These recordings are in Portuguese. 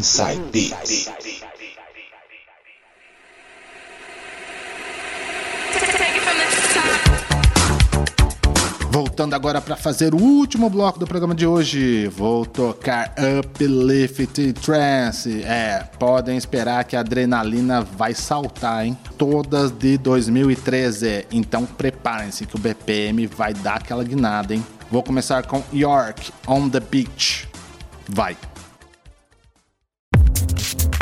Inside Beats. Voltando agora para fazer o último bloco do programa de hoje, vou tocar Uplift Trance. É, podem esperar que a adrenalina vai saltar, hein? Todas de 2013. Então preparem-se que o BPM vai dar aquela guinada, hein? Vou começar com York on the Beach. Vai. Thank you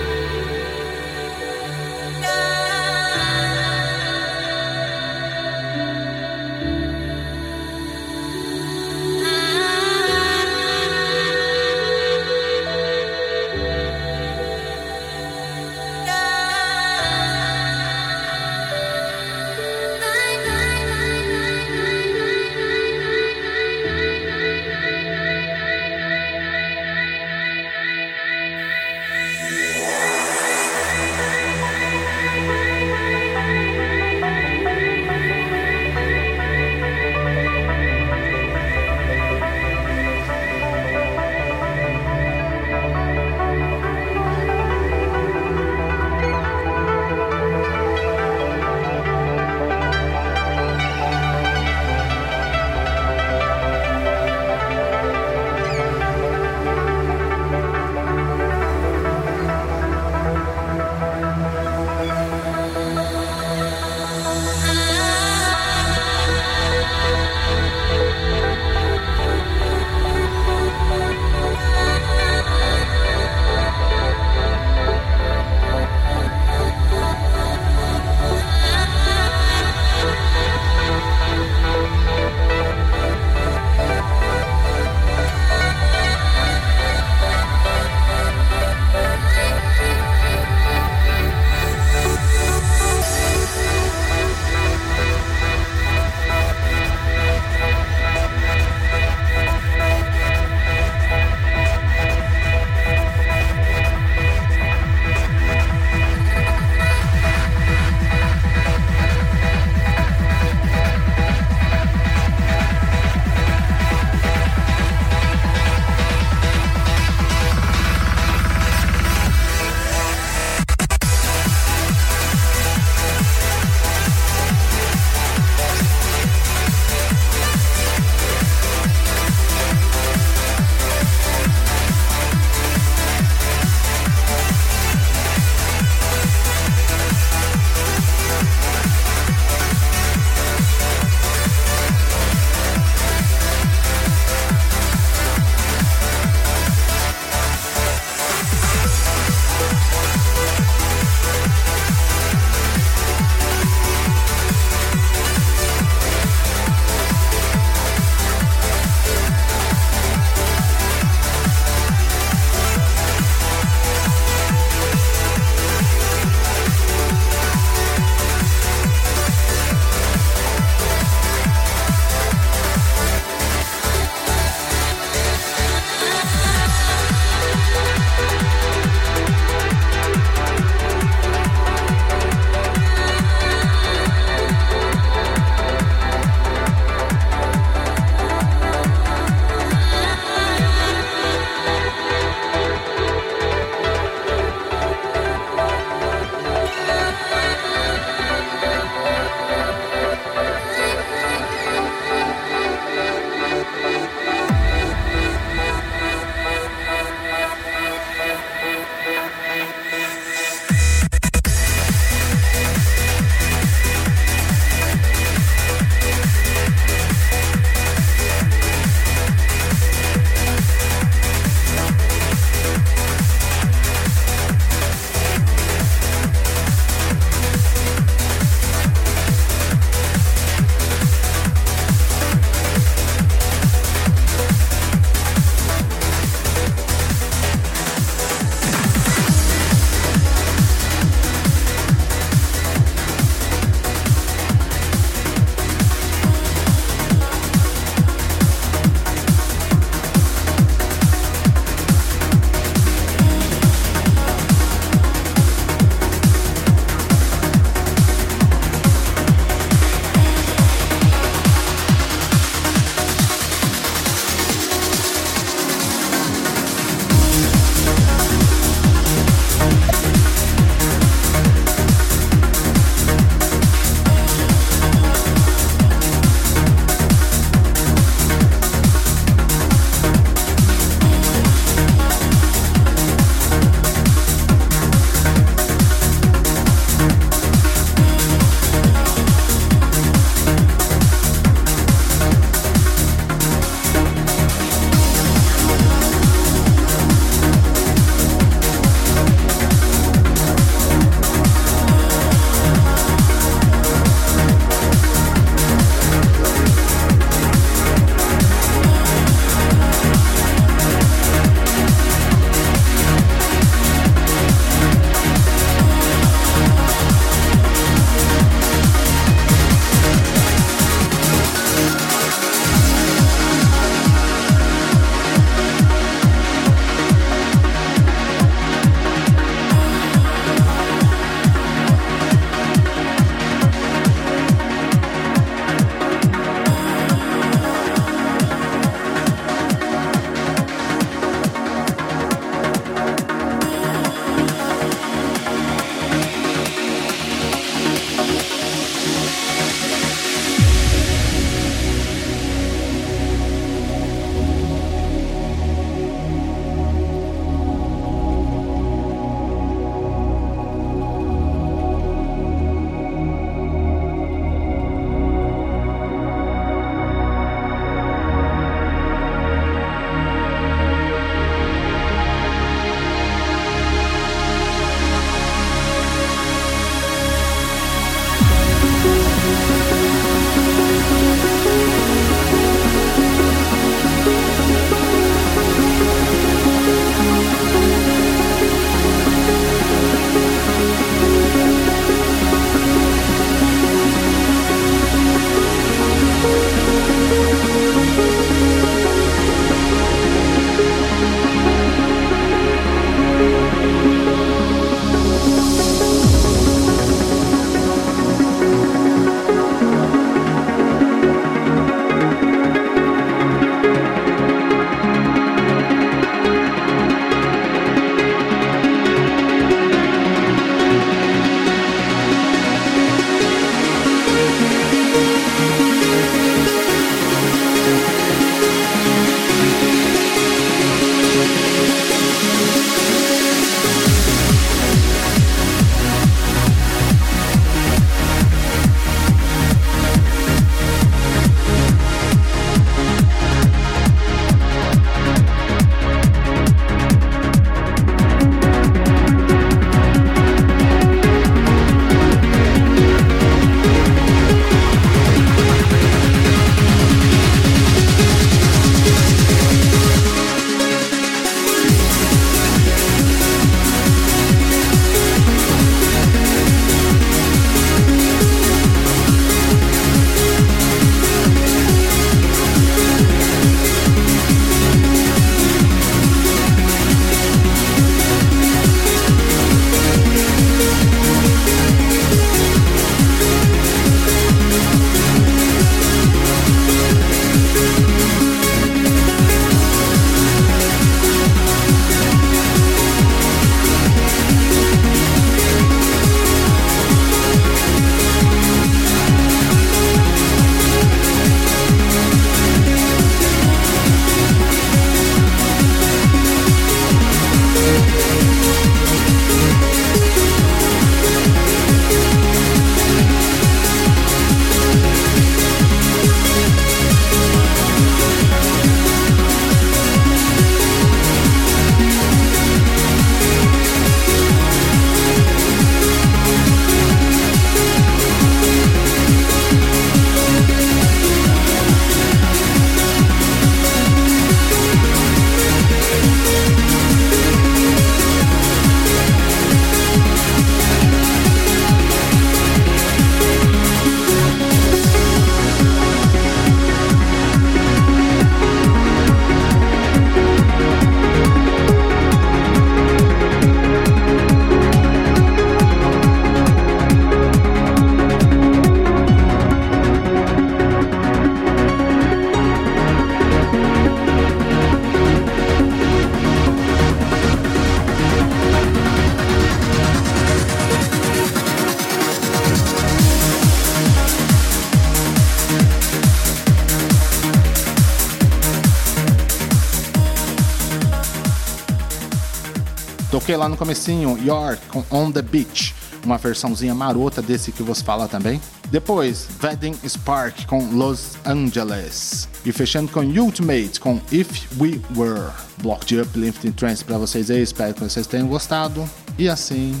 Toquei lá no comecinho York com On The Beach, uma versãozinha marota desse que você fala também. Depois, Wedding Spark com Los Angeles. E fechando com Ultimate com If We Were. Block de Uplifting Trance para vocês aí, espero que vocês tenham gostado. E assim,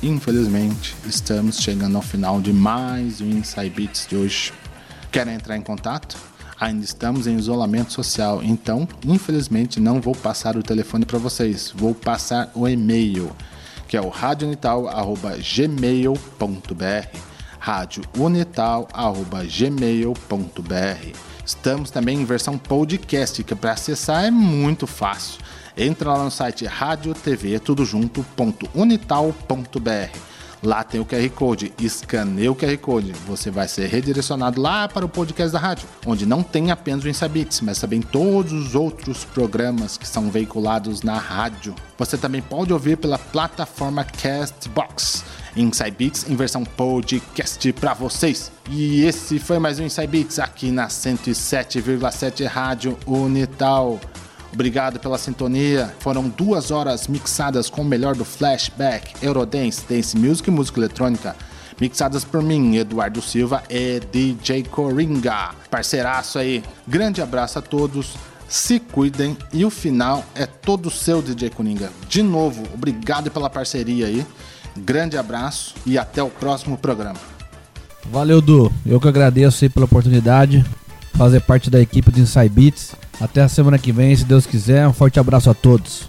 infelizmente, estamos chegando ao final de mais um Inside Beats de hoje. Querem entrar em contato? Ainda estamos em isolamento social, então, infelizmente, não vou passar o telefone para vocês. Vou passar o e-mail, que é o radionital@gmail.br. radiounital@gmail.br. Estamos também em versão podcast, que para acessar é muito fácil. Entra lá no site radiotv.unital.br Lá tem o QR Code, escaneia o QR Code, você vai ser redirecionado lá para o podcast da rádio, onde não tem apenas o Insabits, mas também todos os outros programas que são veiculados na rádio. Você também pode ouvir pela plataforma Castbox. Inside Beats em versão podcast para vocês. E esse foi mais um Inside Beats aqui na 107,7 Rádio Unital. Obrigado pela sintonia. Foram duas horas mixadas com o melhor do flashback, Eurodance, Dance Music e música eletrônica. Mixadas por mim, Eduardo Silva e DJ Coringa. Parceiraço aí. Grande abraço a todos. Se cuidem e o final é todo seu, DJ Coringa. De novo, obrigado pela parceria aí. Grande abraço e até o próximo programa. Valeu, Du. Eu que agradeço aí pela oportunidade fazer parte da equipe do Inside Beats. Até a semana que vem, se Deus quiser. Um forte abraço a todos.